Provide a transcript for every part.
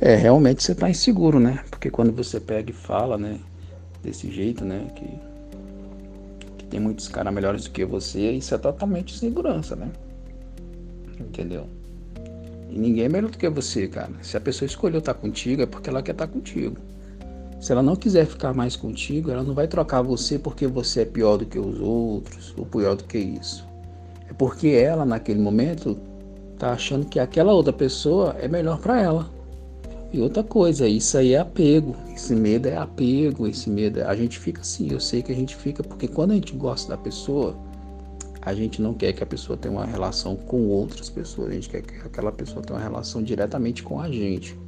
É, realmente você está inseguro, né? Porque quando você pega e fala, né? Desse jeito, né? Que, que tem muitos caras melhores do que você, isso é totalmente segurança, né? Entendeu? E ninguém é melhor do que você, cara. Se a pessoa escolheu estar contigo, é porque ela quer estar contigo. Se ela não quiser ficar mais contigo, ela não vai trocar você porque você é pior do que os outros, ou pior do que isso. É porque ela, naquele momento, tá achando que aquela outra pessoa é melhor para ela. E outra coisa, isso aí é apego. Esse medo é apego, esse medo. É... A gente fica assim, eu sei que a gente fica, porque quando a gente gosta da pessoa, a gente não quer que a pessoa tenha uma relação com outras pessoas, a gente quer que aquela pessoa tenha uma relação diretamente com a gente.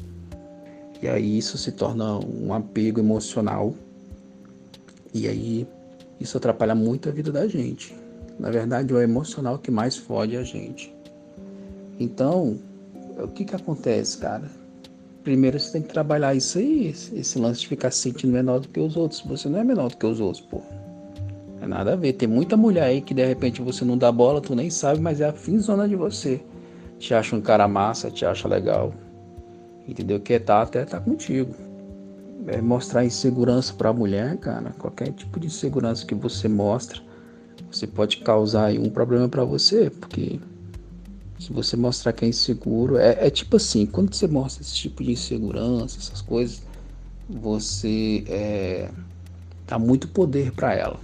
E aí isso se torna um apego emocional. E aí isso atrapalha muito a vida da gente. Na verdade, é o emocional que mais fode a gente. Então, o que que acontece, cara? Primeiro você tem que trabalhar isso aí, esse lance de ficar se sentindo menor do que os outros. Você não é menor do que os outros, pô. É nada a ver. Tem muita mulher aí que de repente você não dá bola, tu nem sabe, mas é a finzona de você. Te acha um cara massa, te acha legal. Entendeu? Que tá até tá contigo. É mostrar insegurança pra mulher, cara. Qualquer tipo de insegurança que você mostra, você pode causar um problema para você, porque se você mostrar que é inseguro, é, é, tipo assim, quando você mostra esse tipo de insegurança, essas coisas, você é, dá muito poder para ela.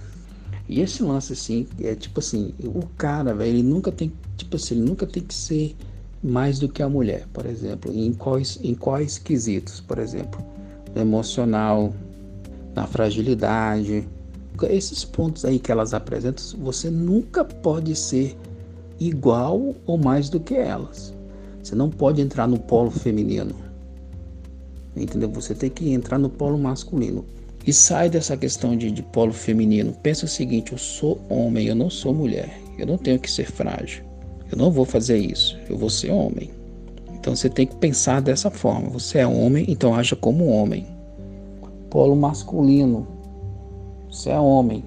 E esse lance assim, é tipo assim, o cara, velho, ele nunca tem, tipo assim, ele nunca tem que ser mais do que a mulher, por exemplo, em quais, em quais quesitos, por exemplo, no emocional, na fragilidade, esses pontos aí que elas apresentam, você nunca pode ser igual ou mais do que elas. Você não pode entrar no polo feminino. Entendeu? Você tem que entrar no polo masculino. E sai dessa questão de, de polo feminino. Pensa o seguinte: eu sou homem, eu não sou mulher. Eu não tenho que ser frágil. Eu não vou fazer isso. Eu vou ser homem. Então você tem que pensar dessa forma. Você é homem, então haja como homem. Polo masculino. Você é homem.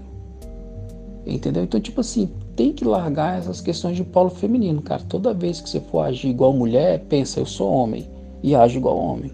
Entendeu? Então, tipo assim, tem que largar essas questões de polo feminino, cara. Toda vez que você for agir igual mulher, pensa, eu sou homem e age igual homem.